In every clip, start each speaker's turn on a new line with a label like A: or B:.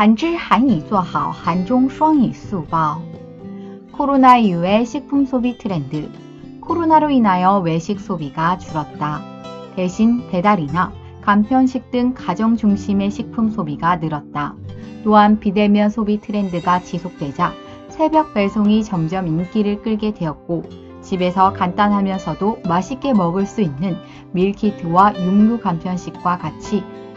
A: 한지 한이 做好한종双语速报 코로나 이후의 식품 소비 트렌드. 코로나로 인하여 외식 소비가 줄었다. 대신 배달이나 간편식 등 가정 중심의 식품 소비가 늘었다. 또한 비대면 소비 트렌드가 지속되자 새벽 배송이 점점 인기를 끌게 되었고 집에서 간단하면서도 맛있게 먹을 수 있는 밀키트와 육류 간편식과 같이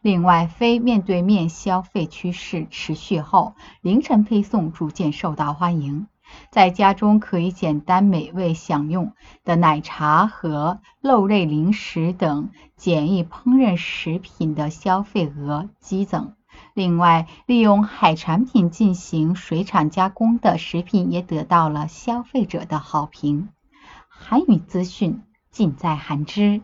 A: 另外，非面对面消费趋势持续后，凌晨配送逐渐受到欢迎。在家中可以简单美味享用的奶茶和肉类零食等简易烹饪食品的消费额激增。另外，利用海产品进行水产加工的食品也得到了消费者的好评。韩语资讯尽在韩知。